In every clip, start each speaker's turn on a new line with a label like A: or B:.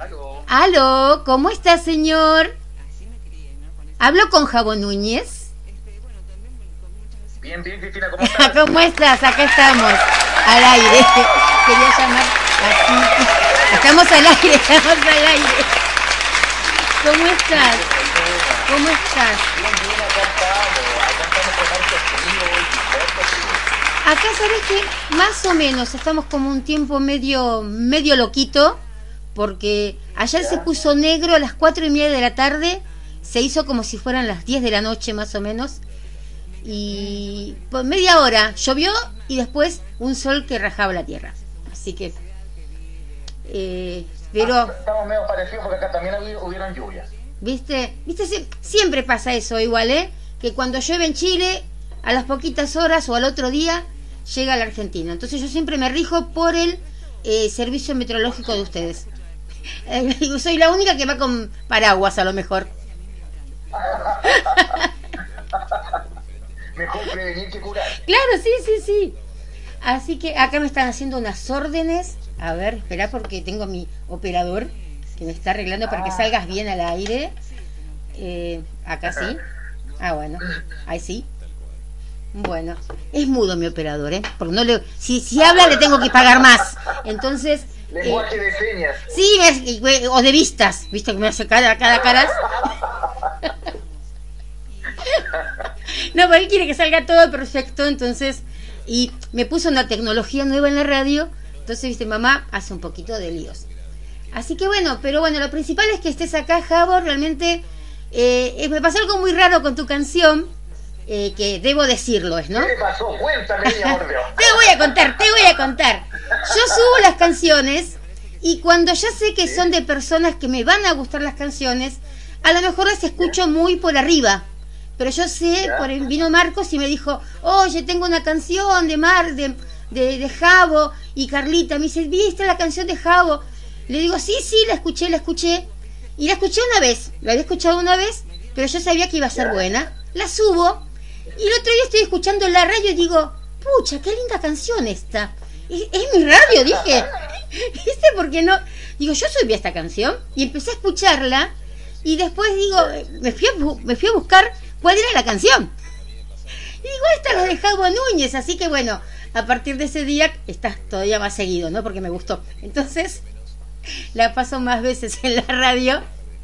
A: Aló.
B: Aló, ¿cómo está, señor? ¿Hablo con Jabo Núñez?
A: Bien, bien, Cristina, ¿cómo estás?
B: ¿Cómo estás? Acá estamos, al aire. Quería llamar así. Estamos al aire, estamos al aire. ¿Cómo estás? ¿Cómo estás?
A: Bien, bien, acá estamos. Acá estamos con harto frío y fuerte frío.
B: Acá sabes que más o menos estamos como un tiempo medio medio loquito porque ayer se puso negro a las cuatro y media de la tarde, se hizo como si fueran las 10 de la noche más o menos y por media hora llovió y después un sol que rajaba la tierra. Así que eh, pero
A: Ah, Estamos medio parecidos porque acá también hubi- hubieron lluvias.
B: ¿Viste? ¿Viste? Sie- Siempre pasa eso igual, ¿eh? Que cuando llueve en Chile, a las poquitas horas o al otro día, llega a la Argentina. Entonces yo siempre me rijo por el eh, servicio meteorológico de ustedes. Soy la única que va con paraguas a lo mejor.
A: Mejor prevenir que curar.
B: Claro, sí, sí, sí. Así que acá me están haciendo unas órdenes. A ver, espera porque tengo mi operador que me está arreglando para que salgas bien al aire. Eh, acá sí. Ah, bueno. Ahí sí. Bueno, es mudo mi operador, ¿eh? Porque no le, si, si habla le tengo que pagar más. Entonces, eh,
A: Lenguaje de señas.
B: sí, me o de vistas, ¿viste que me hace cada, cada caras? No, él quiere que salga todo perfecto, entonces, y me puso una tecnología nueva en la radio, entonces, viste, mamá hace un poquito de líos. Así que bueno, pero bueno, lo principal es que estés acá, Javo, realmente eh, eh, me pasó algo muy raro con tu canción, eh, que debo decirlo, ¿es, ¿no?
A: ¿Qué pasó? Cuéntame, mi amor.
B: Te voy a contar, te voy a contar. Yo subo las canciones y cuando ya sé que son de personas que me van a gustar las canciones, a lo mejor las escucho muy por arriba. Pero yo sé, por vino Marcos y me dijo, oye, tengo una canción de Mar, de, de, de Javo, y Carlita me dice, ¿viste la canción de Javo? Le digo, sí, sí, la escuché, la escuché. Y la escuché una vez, la había escuchado una vez, pero yo sabía que iba a ser buena. La subo y el otro día estoy escuchando la radio y digo, pucha, qué linda canción esta. Es, es mi radio, dije. ¿Viste por qué no? Digo, yo subí esta canción y empecé a escucharla y después digo, me fui a, me fui a buscar cuál era la canción. Y digo, esta es la de Javo Núñez, así que bueno, a partir de ese día estás todavía más seguido, ¿no? Porque me gustó. Entonces, la paso más veces en la radio.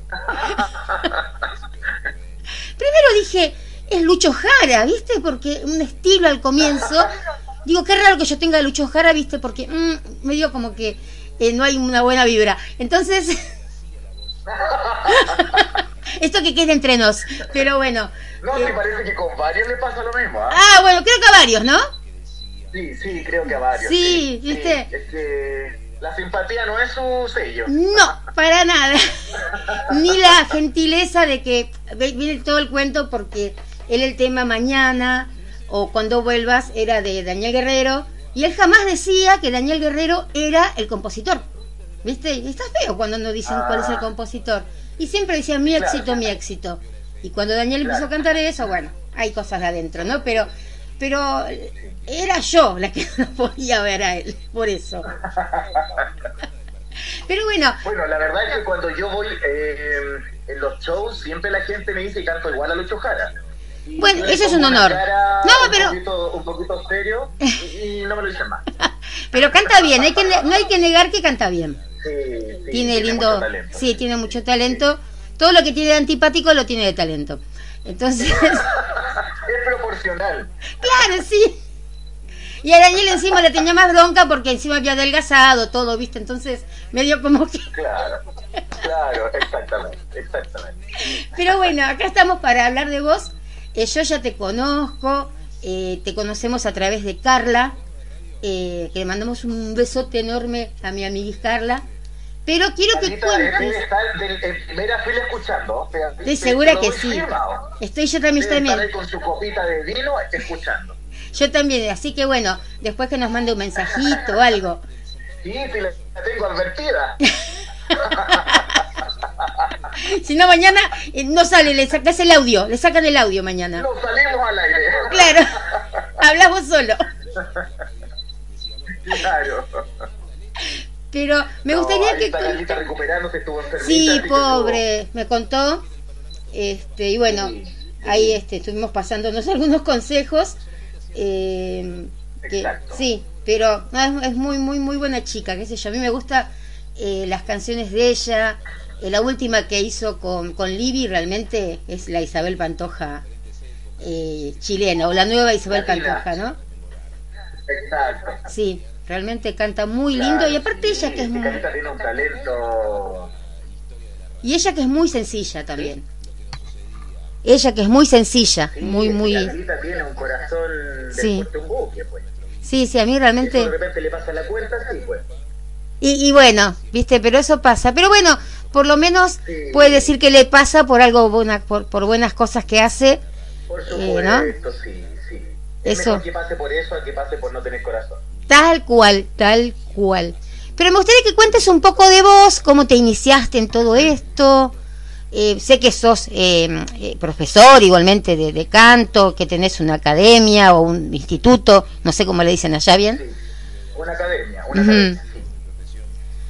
B: Primero dije, es Lucho Jara, ¿viste? Porque un estilo al comienzo. Digo, qué raro que yo tenga Lucho Jara, ¿viste? Porque mm, me dio como que eh, no hay una buena vibra. Entonces, esto que quede entre nos. Pero bueno.
A: No,
B: eh,
A: me parece que con varios le pasa lo mismo, ¿ah?
B: ah, bueno, creo que a varios, ¿no?
A: Sí, sí, creo que a varios.
B: Sí, ¿viste?
A: es que la simpatía no es su sello.
B: No, para nada. Ni la gentileza de que ve- viene todo el cuento porque él el tema mañana o cuando vuelvas era de Daniel Guerrero y él jamás decía que Daniel Guerrero era el compositor. ¿Viste? Y está feo cuando no dicen cuál es el
A: Ah.
B: compositor. Y siempre decía mi
A: Claro.
B: éxito, mi éxito. Y cuando Daniel empezó a cantar eso, bueno, hay cosas de adentro, ¿no? Pero pero era yo la que no podía ver a él, por eso. Pero bueno,
A: Bueno, la verdad es que cuando yo voy eh, en los shows, siempre la gente me dice que canto igual a Lucho Jara.
B: Bueno, eso es un honor. No,
A: un
B: pero-
A: Poquito, un poquito serio y, y no me lo dicen más.
B: pero canta bien, hay que no hay que negar que canta bien.
A: Sí, sí,
B: tiene lindo,
A: mucho talento.
B: sí, tiene mucho talento. Todo lo que tiene de antipático lo tiene de talento. Entonces,
A: Es proporcional.
B: claro, sí. Y a Daniel encima le tenía más bronca porque encima había adelgazado todo, ¿viste? Entonces, medio como que...
A: Claro, claro, exactamente, exactamente.
B: Pero bueno, acá estamos para hablar de vos. Eh, yo ya te conozco, eh, te conocemos a través de Carla, eh, que le mandamos un besote enorme a mi amiga Carla. Pero quiero que cuentes.
A: del- en primera fila escuchando.
B: Estoy
A: te-
B: segura
A: te
B: que sí.
A: firmado.
B: Estoy yo también, también.
A: con su copita de vino escuchando.
B: Yo también, así que bueno, después que nos mande un mensajito o algo.
A: Sí, sí, la tengo advertida.
B: Si no, mañana eh, no sale, le sacas el audio, le sacan el audio mañana.
A: No salimos al aire.
B: Claro, hablamos solo.
A: Claro.
B: Pero me gustaría que... Sí, pobre, me contó. Este, y bueno, ahí este, estuvimos pasándonos algunos consejos. Eh, sí, pero es, muy, muy, muy buena chica, qué sé yo. A mí me gusta eh, las canciones de ella. Eh, la última que hizo con, con Libby realmente es la Isabel Pantoja eh, chilena, o la nueva Isabel Pantoja, ¿no?
A: Exacto.
B: Sí, realmente canta muy lindo y aparte ella que es muy...
A: tiene un talento...
B: Y ella que es muy sencilla también. Ella que es muy sencilla, muy, muy...
A: tiene un corazón sí. un buque, pues.
B: Sí, sí, a mí realmente...
A: de repente le pasa la cuenta, sí, pues.
B: Y, y, bueno, viste, pero eso pasa. Pero bueno, por lo menos puede decir que le pasa por algo, buena, por, por buenas cosas que hace.
A: Por supuesto, eh, ¿no? sí, sí. Es eso. mejor que pase por eso a que pase por no tener corazón.
B: Tal cual, tal cual. Pero me gustaría que cuentes un poco de vos, cómo te iniciaste en todo esto. Eh, sé que sos eh, eh, profesor igualmente de, canto, que tenés una academia o un instituto, no sé cómo le dicen allá bien. Sí,
A: una academia, una academia.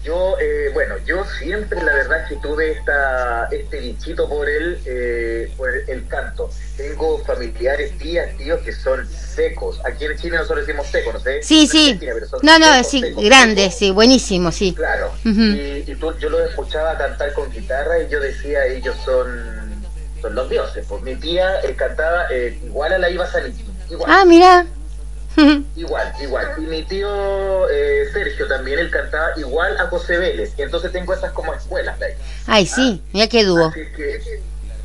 A: Yo, eh, bueno, yo siempre la verdad que tuve esta, este bichito por el, eh, por el canto. Tengo familiares, tías, tíos que son secos. Aquí en Chile nosotros decimos secos, no sé.
B: Sí, sí. No, no, sí, grandes, sí, buenísimo, sí.
A: Claro. y, yo los escuchaba cantar con guitarra y yo decía, ellos son, son los dioses. Pues mi tía eh, cantaba igual a la Iva Igual.
B: Ah, mira.
A: Igual, igual. Y mi tío eh, Sergio también, él cantaba igual a José Vélez. Entonces tengo esas como escuelas de ahí.
B: Ay, sí, ¿Ah? mira qué dúo.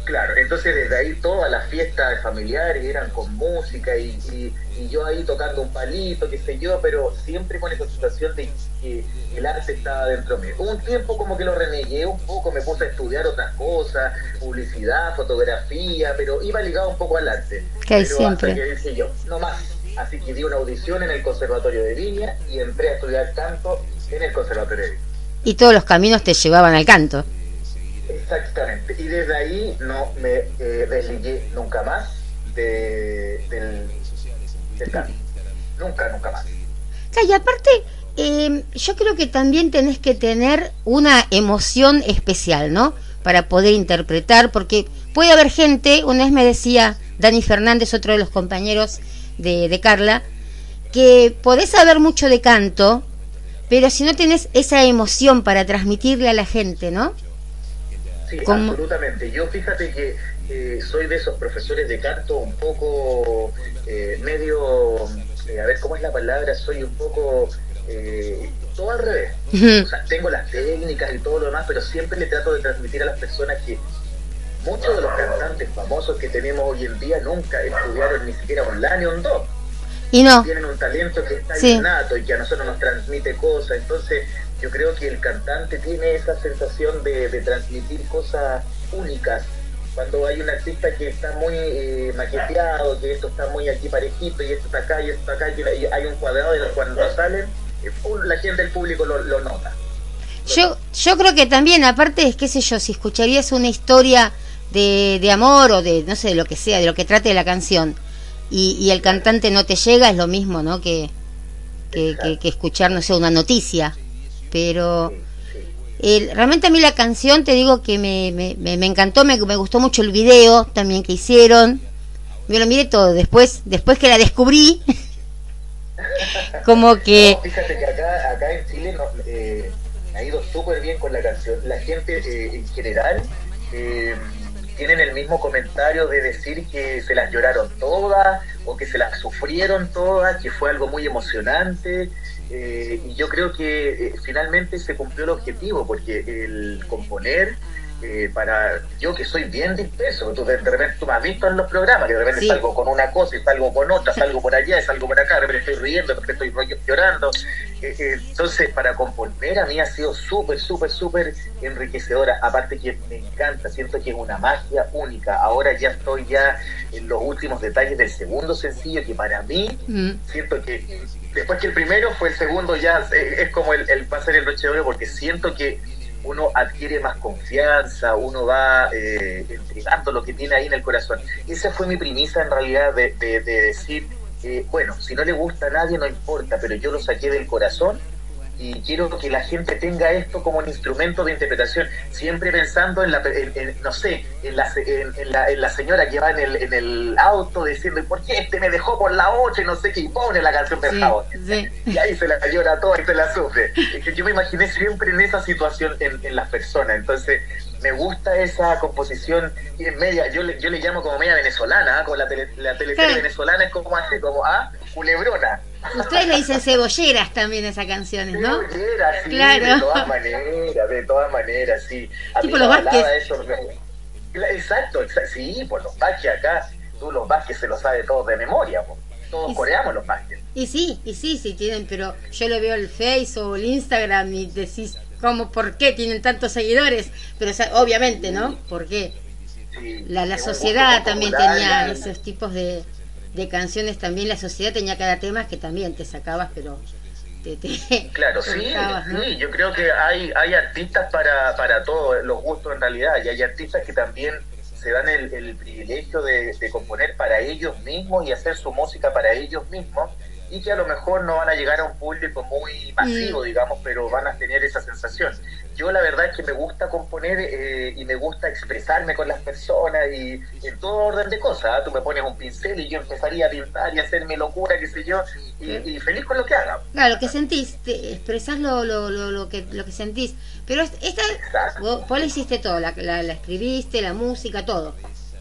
A: claro, entonces desde ahí todas las fiestas familiares eran con música y, y, yo ahí tocando un palito, qué sé yo, pero siempre con esa situación de que el arte estaba dentro mío. un tiempo como que lo renegué un poco, me puse a estudiar otras cosas, publicidad, fotografía, pero iba ligado un poco al arte.
B: Que hay siempre.
A: que dije yo, no más así que di una audición en el Conservatorio de Viña y entré a estudiar canto en el Conservatorio de Viña.
B: Y todos los caminos te llevaban al canto.
A: Exactamente, y desde ahí no me eh, desligué nunca más del, canto. Nunca, nunca más.
B: Y aparte, em, yo creo que también tenés que tener una emoción especial, ¿no? Para poder interpretar, porque puede haber gente, una vez me decía Dani Fernández, otro de los compañeros de, Carla, que podés saber mucho de canto, pero si no tenés esa emoción para transmitirle a la gente, ¿no?
A: Sí, absolutamente. Yo fíjate que eh, soy de esos profesores de canto un poco eh, medio, eh, a ver cómo es la palabra, soy un poco todo al revés. O sea, tengo las técnicas y todo lo demás, pero siempre le trato de transmitir a las personas que muchos de los cantantes famosos que tenemos hoy en día nunca estudiaron ni siquiera online o un do.
B: Y no.
A: Tienen un talento que está innato y que a nosotros nos transmite cosas. Entonces, yo creo que el cantante tiene esa sensación de, transmitir cosas únicas. Cuando hay un artista que está muy eh, maqueteado, que esto está muy aquí parejito y esto está acá y esto está acá, y hay un cuadrado y cuando salen, la gente del público lo, lo nota.
B: Yo, yo creo que también, aparte, es qué sé yo, si escucharías una historia de, de amor o de, no sé, de lo que sea, de lo que trate la canción, y, y el cantante no te llega, es lo mismo, ¿no? Que, que, que, escuchar, no sé, una noticia. Pero realmente a mí la canción, te digo que me, me, me encantó, me, me, gustó mucho el video también que hicieron. Yo lo miré todo, después, después que la descubrí, como que...
A: fíjate que acá, acá en Chile eh, ha ido súper bien con la canción. La gente eh, en general... Eh, tienen el mismo comentario de decir que se las lloraron todas o que se las sufrieron todas, que fue algo muy emocionante. Eh, y yo creo que eh, finalmente se cumplió el objetivo, porque el componer eh, para yo que soy bien disperso, tú de, repente tú me has visto en los programas, que de repente salgo con una cosa y salgo con otra, salgo por allá, salgo por acá, de repente estoy riendo, de repente estoy llorando. Eh, eh, entonces, para componer a mí ha sido súper, súper, súper enriquecedora. Aparte que me encanta, siento que es una magia única. Ahora ya estoy ya en los últimos detalles del segundo sencillo, que para mí mm. siento que después que el primero fue el segundo ya es como el, el pasar el noche de oro, porque siento que uno adquiere más confianza, uno va eh, entregando lo que tiene ahí en el corazón. Esa fue mi premisa en realidad de, decir, bueno, si no le gusta a nadie no importa, pero yo lo saqué del corazón y quiero que la gente tenga esto como un instrumento de interpretación, siempre pensando en la, no sé, en la, en, la, en la señora que va en el, en el auto diciendo, ¿por qué este me dejó por la 8 y no sé qué? Y pone la canción de sí, Y ahí se la llora toda y se la sufre. Es que yo me imaginé siempre en esa situación en, en las personas, entonces me gusta esa composición media, yo le, yo le llamo como media venezolana, ¿ah? como la, tele, la teleserie venezolana es como así, como ah, culebrona.
B: Ustedes le dicen cebolleras también a esas canciones, ¿no?
A: Cebolleras, sí, claro. de todas maneras, de todas maneras, sí. A
B: tipo los Vázquez.
A: Eso, exacto, sí, por los Vázquez acá, tú los Vázquez se lo sabes todos de memoria, todos coreamos los Vázquez.
B: Y sí, y sí, sí tienen, pero yo le veo el Face o el Instagram y decís, ¿cómo, por qué tienen tantos seguidores? Pero obviamente, ¿no? ¿Por qué? la, la sociedad también tenía esos tipos de, de canciones también la sociedad tenía cada tema que también te sacabas, pero te,
A: claro, sí, sí, yo creo que hay, hay artistas para, para todos los gustos en realidad, y hay artistas que también se dan el, el privilegio de, de, componer para ellos mismos y hacer su música para ellos mismos, y que a lo mejor no van a llegar a un público muy masivo, mm. digamos, pero van a tener esa sensación yo la verdad es que me gusta componer eh, y me gusta expresarme con las personas y en todo orden de cosas. ¿ah? Tú me pones un pincel y yo empezaría a pintar y hacerme locura, qué sé yo, y, feliz con lo que haga.
B: Claro, lo que sentís, te expresás lo, lo, lo, que, lo que sentís. Pero esta, vos, vos, hiciste todo, la, la, escribiste, la música, todo.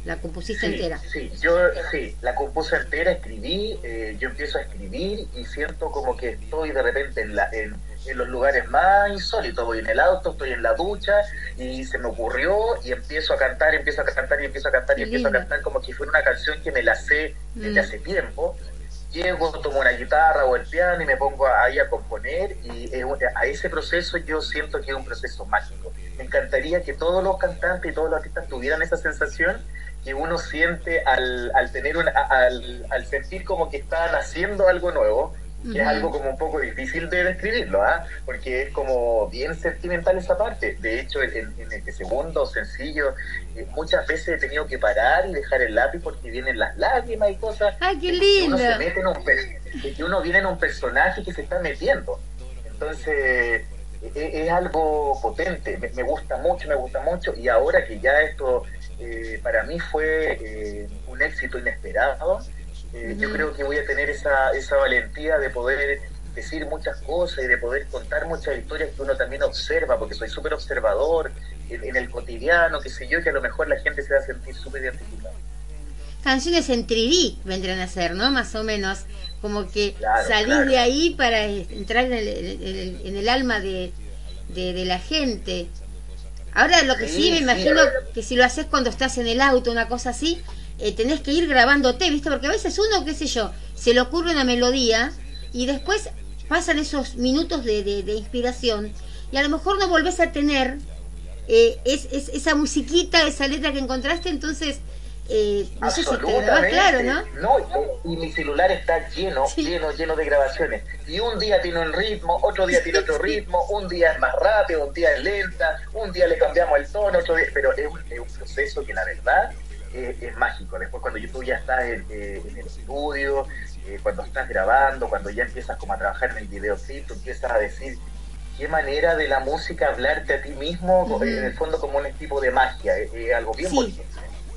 B: La compusiste entera.
A: Sí, yo sí, la compuse entera, escribí, eh, yo empiezo a escribir y siento como que estoy de repente en la... En, en los lugares más insólitos. Voy en el auto, estoy en la ducha y se me ocurrió y empiezo a cantar, empiezo a cantar y empiezo a cantar y empiezo a cantar como que fuera una canción que me la sé desde mm. hace tiempo. Llego, tomo una guitarra o el piano y me pongo ahí a componer y a ese proceso yo siento que es un proceso mágico. Me encantaría que todos los cantantes y todos los artistas tuvieran esa sensación que uno siente al, al tener una, al, al sentir como que están haciendo algo nuevo que es algo como un poco difícil de describirlo, ¿ah? porque es como bien sentimental esa parte. De hecho, en, en este segundo sencillo, eh, muchas veces he tenido que parar y dejar el lápiz porque vienen las lágrimas y cosas.
B: ¡Ay, qué lindo!
A: Que uno, se mete en un, que uno viene en un personaje que se está metiendo. Entonces, e, e, es, algo potente, me, gusta mucho, me gusta mucho, y ahora que ya esto eh, para mí fue eh, un éxito inesperado, eh, yo creo que voy a tener esa, esa valentía de poder decir muchas cosas y de poder contar muchas historias que uno también observa, porque soy súper observador en, el cotidiano, qué sé yo, que a lo mejor la gente se va a sentir súper identificada.
B: Canciones en 3 vendrán a ser, ¿no? Más o menos, como que salís de ahí para entrar en el, en el, alma de, de, la gente. Ahora lo que sí, me imagino que si lo haces cuando estás en el auto, una cosa así, eh, tenés que ir grabándote, ¿viste? Porque a veces uno, qué sé yo, se le ocurre una melodía y después pasan esos minutos de, de, inspiración y a lo mejor no volvés a tener eh, es, esa musiquita, esa letra que encontraste, entonces eh, no sé si te claro, ¿no?
A: No, y mi celular está lleno, lleno, lleno de grabaciones. Y un día tiene un ritmo, otro día tiene otro ritmo, un día es más rápido, un día es lenta, un día le cambiamos el tono, otro día, pero es un, es un proceso que la verdad es, mágico. Después cuando tú ya estás en, eh, el estudio, eh, cuando estás grabando, cuando ya empiezas como a trabajar en el videoclip, tú empiezas a decir qué manera de la música hablarte a ti mismo, en el fondo como un tipo de magia, es, algo bien bonito.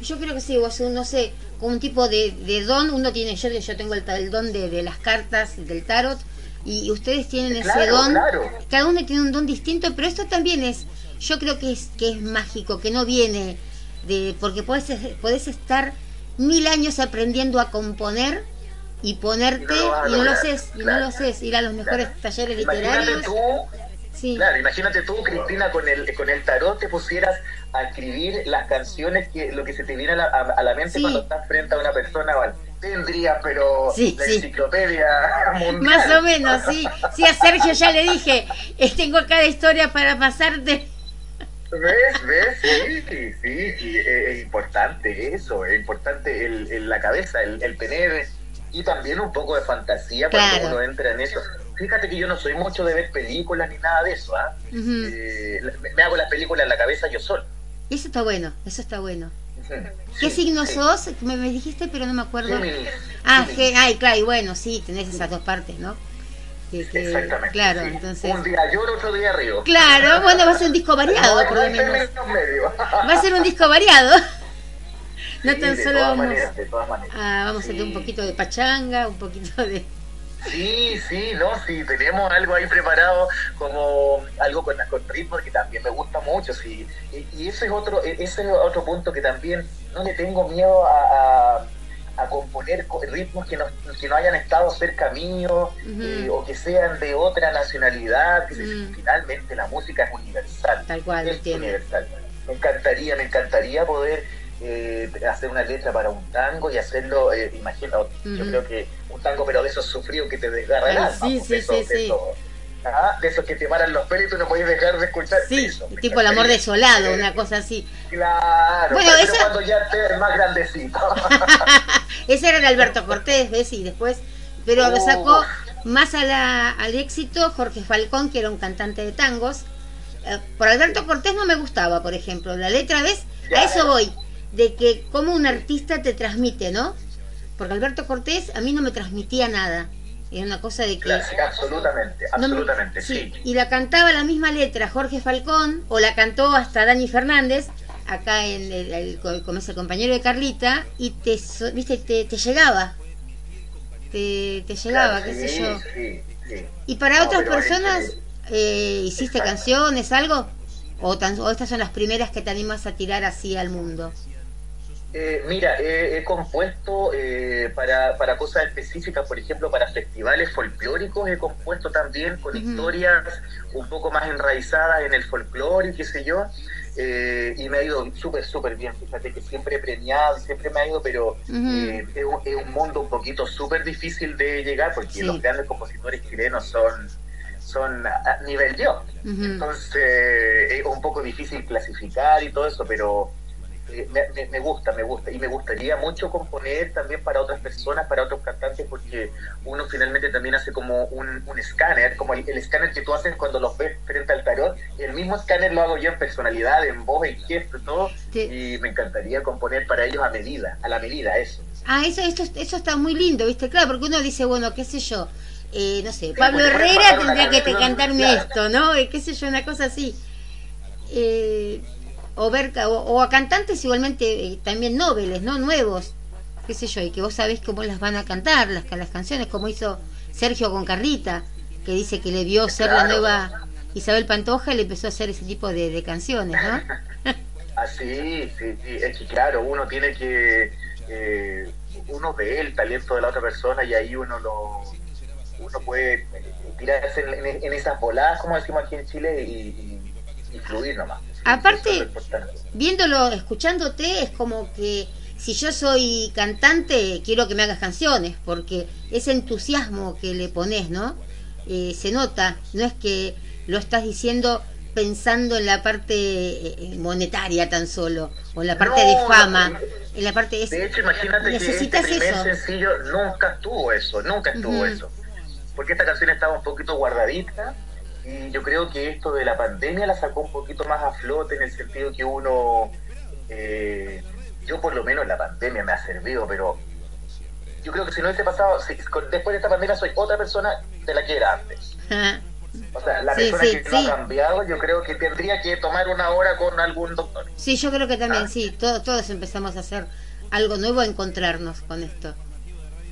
B: Yo creo que sí, vos, no sé, con un tipo de, de, don, uno tiene, yo, yo tengo el, el don de, de, las cartas, del tarot, y, ustedes tienen ese don, cada uno tiene un don distinto, pero esto también es, yo creo que es, que es mágico, que no viene de porque puedes, puedes estar mil años aprendiendo a componer y ponerte y no, lo haces, y no lo haces, ir a los mejores talleres literarios.
A: Claro, imagínate tú, Cristina, con el, con el tarot te pusieras a escribir las canciones, que lo que se te viene a la, a, la mente cuando estás frente a una persona, tendría, pero la enciclopedia
B: Más o menos, sí. Sí, a Sergio ya le dije, eh, tengo cada historia para pasarte
A: ¿Ves? ¿Ves? Sí, sí, sí, es importante eso, es importante el, la cabeza, el, el, tener y también un poco de fantasía cuando uno entra en eso. Fíjate que yo no soy mucho de ver películas ni nada de eso, ¿ah? Eh, me hago las películas en la cabeza yo solo.
B: Eso está bueno, eso está bueno. ¿Qué signo sos? Me, dijiste, pero no me acuerdo. Ah, que, ay, claro, y bueno, sí, tenés esas dos partes, ¿no?
A: Exactamente.
B: Claro, entonces.
A: Un día lloro, otro día río.
B: Claro, bueno, va a ser un disco variado, por lo menos. Va a ser un disco variado. No tan solo vamos, a, vamos a tener un poquito de pachanga, un poquito de...
A: Sí, sí, no, sí, tenemos algo ahí preparado como algo con, con ritmo que también me gusta mucho, sí. Y, ese es otro ese es otro punto que también no le tengo miedo a, a, componer ritmos que no, que no hayan estado cerca mío eh, o que sean de otra nacionalidad, que finalmente la música es universal.
B: Tal cual,
A: es universal. Me encantaría, me encantaría poder eh, hacer una letra para un tango y hacerlo, eh, imagina, yo creo que un tango pero de esos sufridos que te desgarra el alma.
B: Sí, sí, sí, sí.
A: ¿Ah? de esos que te paran los pelos y tú no puedes dejar de escuchar
B: sí, tipo el amor desolado, una cosa así.
A: Claro, bueno, pero cuando ya estés más grandecito.
B: ese era el Alberto Cortés, ¿ves? Y después, pero lo sacó más a la, al éxito Jorge Falcón, que era un cantante de tangos. Eh, por Alberto Cortés no me gustaba, por ejemplo. La letra, ¿ves? A eso voy de que como un artista te transmite, ¿no? Porque Alberto Cortés a mí no me transmitía nada. Era una cosa de que...
A: absolutamente, absolutamente, sí.
B: Y la cantaba la misma letra Jorge Falcón, o la cantó hasta Dani Fernández, acá en el, como es el compañero de Carlita, y te, viste, te, llegaba. Te, te llegaba, qué sé yo. Y para otras personas, eh, ¿hiciste canciones, algo? O, tan, ¿O estas son las primeras que te animas a tirar así al mundo?
A: Eh, mira, he compuesto eh, para, para, cosas específicas, por ejemplo, para festivales folclóricos, he compuesto también con historias un poco más enraizadas en el folclore y qué sé yo, eh, y me ha ido súper, súper bien. Fíjate que siempre he premiado, siempre me ha ido, pero es, un, mundo un poquito súper difícil de llegar porque los grandes compositores chilenos son son a nivel yo. Entonces es un poco difícil clasificar y todo eso, pero me, gusta, me gusta. Y me gustaría mucho componer también para otras personas, para otros cantantes, porque uno finalmente también hace como un, escáner, como el, escáner que tú haces cuando los ves frente al tarot. El mismo escáner lo hago yo en personalidad, en voz, en gesto, todo. Y me encantaría componer para ellos a medida, a la medida, eso.
B: Ah, eso, eso, eso está muy lindo, ¿viste? Claro, porque uno dice, bueno, qué sé yo. Eh, no sé, Pablo Herrera tendría que te cantarme esto, ¿no? Eh, qué sé yo, una cosa así. Eh, o ver o, a cantantes igualmente eh, también nobles, ¿no? Nuevos, qué sé yo, y que vos sabés cómo las van a cantar las, las canciones, como hizo Sergio con Carlita, que dice que le vio ser la nueva Isabel Pantoja y le empezó a hacer ese tipo de, canciones, ¿no?
A: Así, ah, sí, sí, es que claro, uno tiene que, eh, uno ve el talento de la otra persona y ahí uno lo, uno puede eh, tirarse en, esas voladas, como decimos aquí en Chile, y, y fluir nomás.
B: Aparte, viéndolo, escuchándote, es como que si yo soy cantante, quiero que me hagas canciones, porque ese entusiasmo que le pones, ¿no? Eh, se nota, no es que lo estás diciendo pensando en la parte eh, monetaria tan solo, o en la parte de fama, en la parte
A: de, de hecho, imagínate que este primer sencillo nunca estuvo eso, nunca estuvo eso, porque esta canción estaba un poquito guardadita, y yo creo que esto de la pandemia la sacó un poquito más a flote en el sentido que uno, eh, yo por lo menos la pandemia me ha servido, pero yo creo que si no hubiese pasado, después de esta pandemia soy otra persona de la que era antes. O sea, la persona que no ha cambiado, yo creo que tendría que tomar una hora con algún doctor.
B: Sí, yo creo que también, ah. sí, todos, todos empezamos a hacer algo nuevo, a encontrarnos con esto.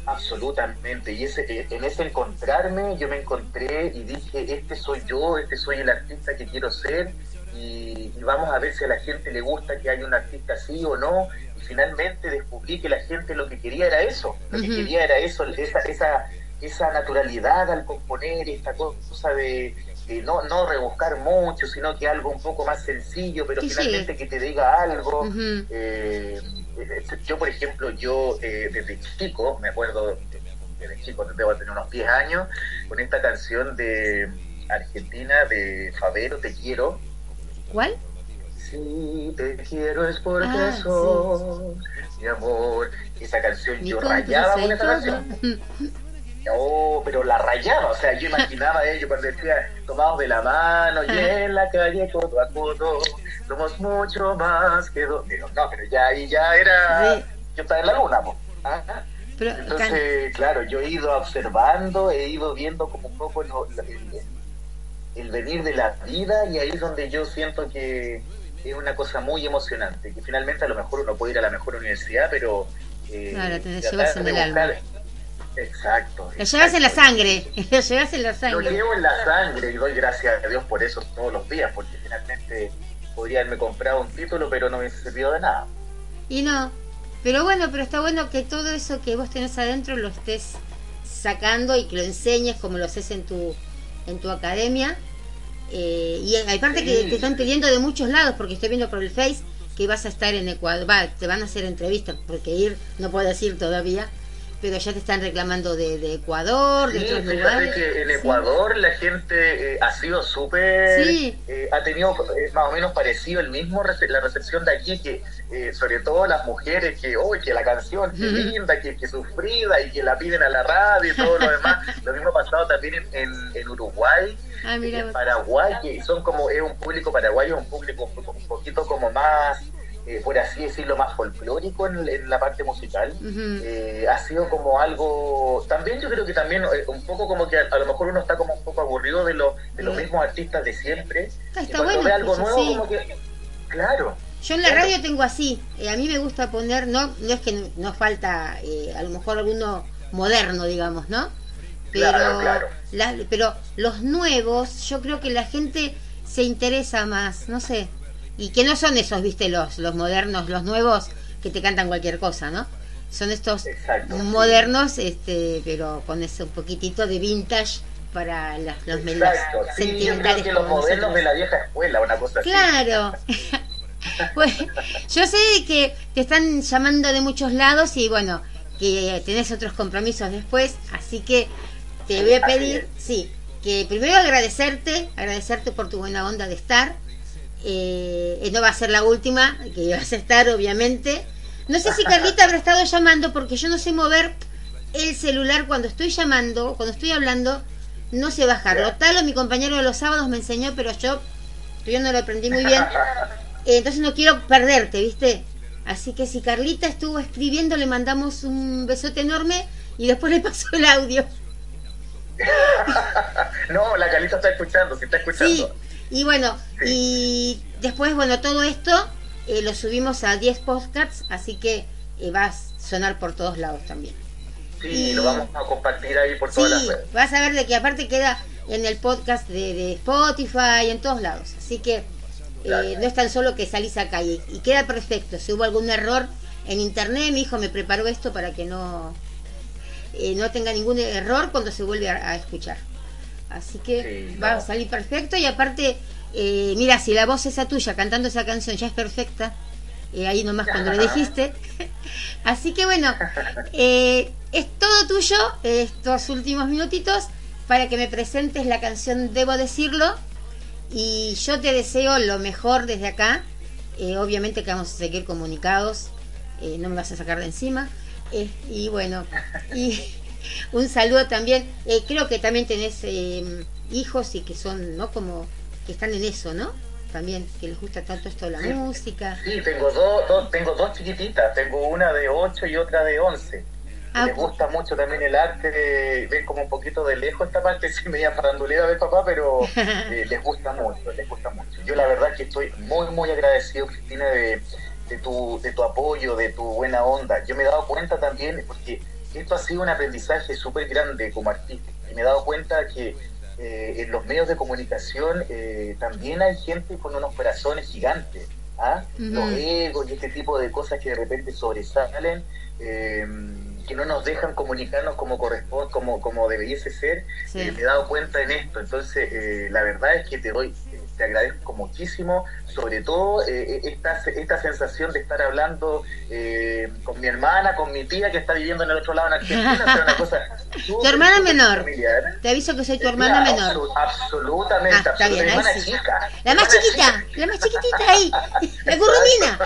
A: Absolutamente, y ese, eh, en ese encontrarme yo me encontré y dije, este soy yo, este soy el artista que quiero ser y, vamos a ver si a la gente le gusta que haya un artista así o no. Y finalmente descubrí que la gente lo que quería era eso, lo que quería era eso, esa, esa, esa naturalidad al componer, esta cosa de, no, no rebuscar mucho, sino que algo un poco más sencillo, pero finalmente que te diga algo. Eh, yo, por ejemplo, yo eh, desde chico, me acuerdo, desde chico, debo tener unos 10 años, con esta canción de Argentina de Favero, Te Quiero.
B: ¿Cuál?
A: Si te quiero es porque ah, sos mi amor. Esa canción, yo rayaba con esa canción. Oh, pero la rayaba, o sea, yo imaginaba a ellos cuando decía tomados de la mano y en la calle codo a codo somos mucho más que dos. no, pero ya ahí ya era. Yo estaba en la luna, Entonces, claro, yo he ido observando, he ido viendo como un poco el, el, venir de la vida y ahí es donde yo siento que es una cosa muy emocionante, que finalmente a lo mejor uno puede ir a la mejor universidad, pero...
B: Eh, claro, te llevas en el alma.
A: Exacto.
B: Lo llevas en la sangre, lo llevas en la sangre.
A: Lo llevo en la sangre y doy gracias a Dios por eso todos los días, porque finalmente podría haberme comprado un título, pero no me servido de nada.
B: Y no, pero bueno, pero está bueno que todo eso que vos tenés adentro lo estés sacando y que lo enseñes como lo haces en tu, en tu academia. Eh, y aparte que te están pidiendo de muchos lados, porque estoy viendo por el Face que vas a estar en Ecuador, va, te van a hacer entrevistas, porque ir no puedes ir todavía, pero ya te están reclamando de, Ecuador, de otros lugares.
A: que en Ecuador la gente eh, ha sido súper, eh, ha tenido eh, más o menos parecido el mismo la recepción de aquí, que sobre todo las mujeres que, uy, que la canción, que linda, que, que, sufrida y que la piden a la radio y todo lo demás. lo mismo ha pasado también en, en, Uruguay. Ah, en Paraguay, que son como, es un público paraguayo, un público un poquito como más eh, por así decirlo, más folclórico en, la parte musical. Eh, ha sido como algo, también yo creo que también eh, un poco como que a, lo mejor uno está como un poco aburrido de, lo, de los mismos artistas de siempre.
B: Ah, está bueno, ve
A: algo nuevo, como que, claro.
B: Yo en la radio tengo así, a mí me gusta poner, no, no es que no, falta a lo mejor alguno moderno, digamos, ¿no? Pero, claro, pero los nuevos, yo creo que la gente se interesa más, no sé, y que no son esos, viste, los, los modernos, los nuevos que te cantan cualquier cosa, ¿no? Son estos modernos, este, pero con ese un poquitito de vintage para las, los medios
A: sentimentales. que los modernos de la vieja escuela, una cosa
B: claro. pues, yo sé que te están llamando de muchos lados y bueno, que tenés otros compromisos después, así que te voy a pedir, sí, que primero agradecerte, agradecerte por tu buena onda de estar, eh, no va a ser la última, que vas a estar obviamente. No sé si Carlita habrá estado llamando porque yo no sé mover el celular cuando estoy llamando, cuando estoy hablando, no sé bajarlo. Tal mi compañero de los sábados me enseñó, pero yo, yo no lo aprendí muy bien. Eh, entonces no quiero perderte, ¿viste? Así que si Carlita estuvo escribiendo, le mandamos un besote enorme y después le pasó el audio.
A: no, la Carlita está escuchando, si está escuchando.
B: Y bueno, y después, bueno, todo esto eh, lo subimos a 10 podcasts, así que eh, va a sonar por todos lados también.
A: Sí, lo vamos a compartir ahí por todas las redes.
B: Vas a ver de que aparte queda en el podcast de, Spotify, en todos lados. Así que eh, no es tan solo que salís acá y, y, queda perfecto. Si hubo algún error en internet, mi hijo me preparó esto para que no, no tenga ningún error cuando se vuelve a escuchar. Así que va a salir perfecto y aparte, eh, mira, si la voz esa tuya cantando esa canción ya es perfecta, eh, ahí nomás cuando lo dijiste. Así que bueno, eh, es todo tuyo estos últimos minutitos para que me presentes la canción Debo decirlo y yo te deseo lo mejor desde acá. obviamente que vamos a seguir comunicados, no me vas a sacar de encima. y bueno, y un saludo también. Eh, creo que también tenés eh, hijos y que son, ¿no? Como que están en eso, ¿no? También, que les gusta tanto esto de la música.
A: Sí, tengo dos, tengo dos chiquititas. Tengo una de 8 y otra de 11. Ah, les gusta mucho también el arte, ven como un poquito de lejos esta parte, sí media farandulera de papá, pero eh, les gusta mucho, les gusta mucho. Yo la verdad que estoy muy, muy agradecido, Cristina, de, de, tu, de tu apoyo, de tu buena onda. Yo me he dado cuenta también, porque esto ha sido un aprendizaje súper grande como artista y me he dado cuenta que eh, en los medios de comunicación eh, también hay gente con unos corazones gigantes, ¿ah? los egos y este tipo de cosas que de repente sobresalen. Eh, que no nos dejan comunicarnos como corresponde, como, como debiese ser, me he dado cuenta en esto. Entonces, la verdad es que te doy te agradezco muchísimo, sobre todo eh, eh, esta, esta sensación de estar hablando eh, con mi hermana, con mi tía que está viviendo en el otro lado en Argentina, una cosa
B: Tu hermana menor. Te aviso que soy tu hermana menor.
A: absolutamente, ah, absolutamente.
B: hermana chica. La más chiquita, la más chiquitita ahí, la currumina.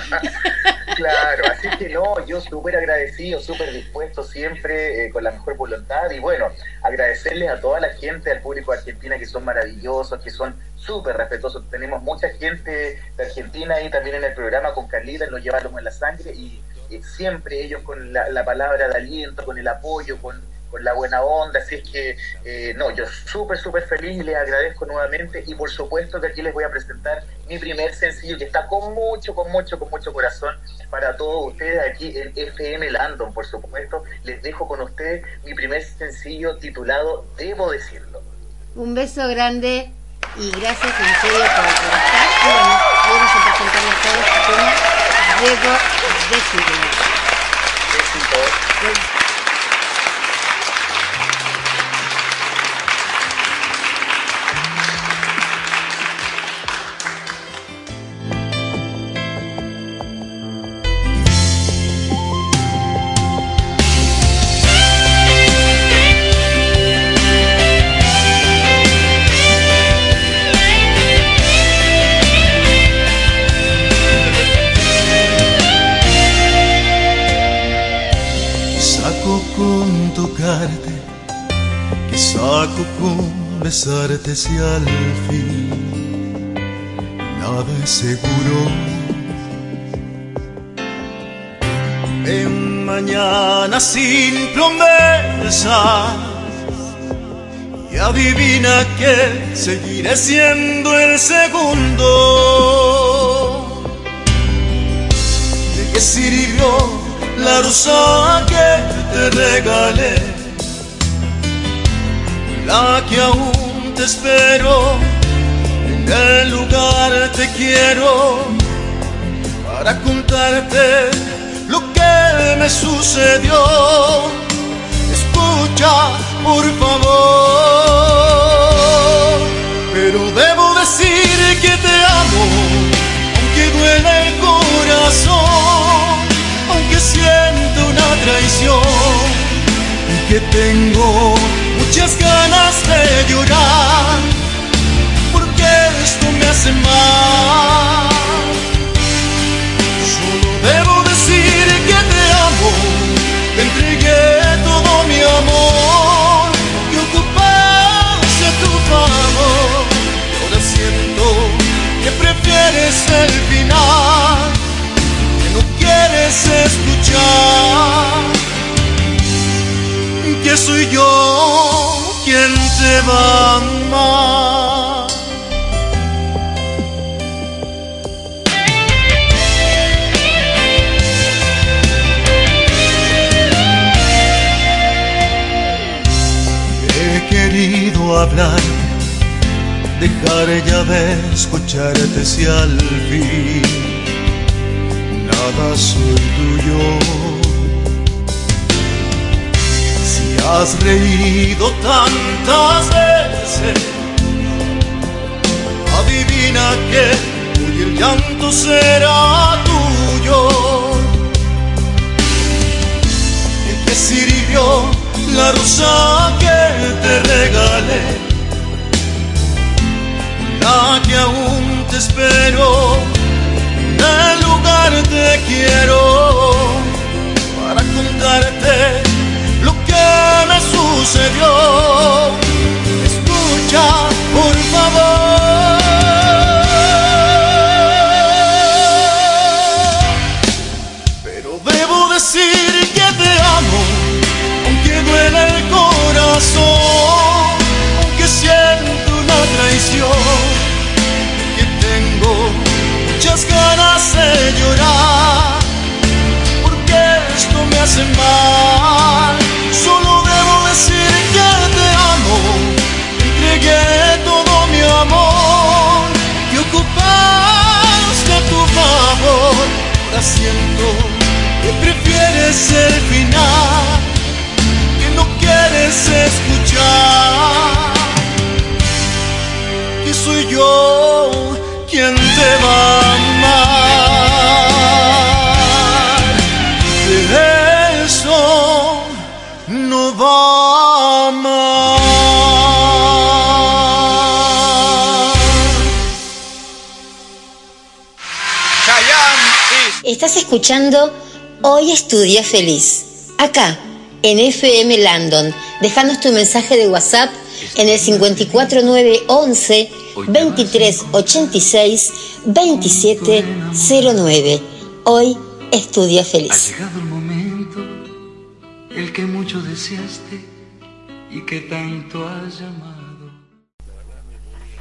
A: Claro, así que no, yo súper agradecido, súper dispuesto siempre, con la mejor voluntad y bueno, agradecerles a toda la gente, al público de Argentina que son maravillosos, que son súper respetuosos. Tenemos mucha gente de Argentina ahí también en el programa con Carlita, nos llevamos en la sangre y siempre ellos con la, palabra de aliento, con el apoyo, con, la buena onda, así es que eh, no, yo súper, súper feliz y les agradezco nuevamente y por supuesto que aquí les voy a presentar mi primer sencillo que está con mucho, con mucho, con mucho corazón para todos ustedes aquí en FM Landon, por supuesto, les dejo con ustedes mi primer sencillo titulado Debo decirlo.
B: Un beso grande y gracias en serio por, estar. Y bueno, vamos a presentarle a todos este tema. Debo decirlo.
C: Besarte si al fin nada es seguro. En mañana sin promesa y adivina que seguiré siendo el segundo. ¿De qué sirvió la rosa que te regalé? la que aún te espero, en el lugar te quiero para contarte lo que me sucedió. Escucha, por favor, pero debo decir que te amo, aunque duele el corazón, aunque siento una traición que tengo muchas ganas de llorar, porque esto me hace mal. Solo debo decir que te amo, te entregué todo mi amor, que ocupaste tu favor. ahora siento que prefieres el final, que no quieres escuchar que soy yo dejar ya de escucharte si al fin nada soy tuyo has reído tantas veces. Adivina que hoy el llanto será tuyo. ¿De qué sirvió la rosa que te regalé? Que aún te espero, en el lugar te quiero para contarte me sucedió. Escucha, por favor. Solo debo decir que te amo. Entregué todo mi amor y ocupaste tu favor. Ahora siento que prefieres el final, que no quieres escuchar. Que soy yo quien te va
B: escuchando Hoy Estudia Feliz, acá en FM Landon. Dejanos tu mensaje de WhatsApp en el 54911 2386 2709. Hoy Estudia
C: Ha
B: Feliz.
C: llegado el momento, el que mucho deseaste y que tanto has llamado.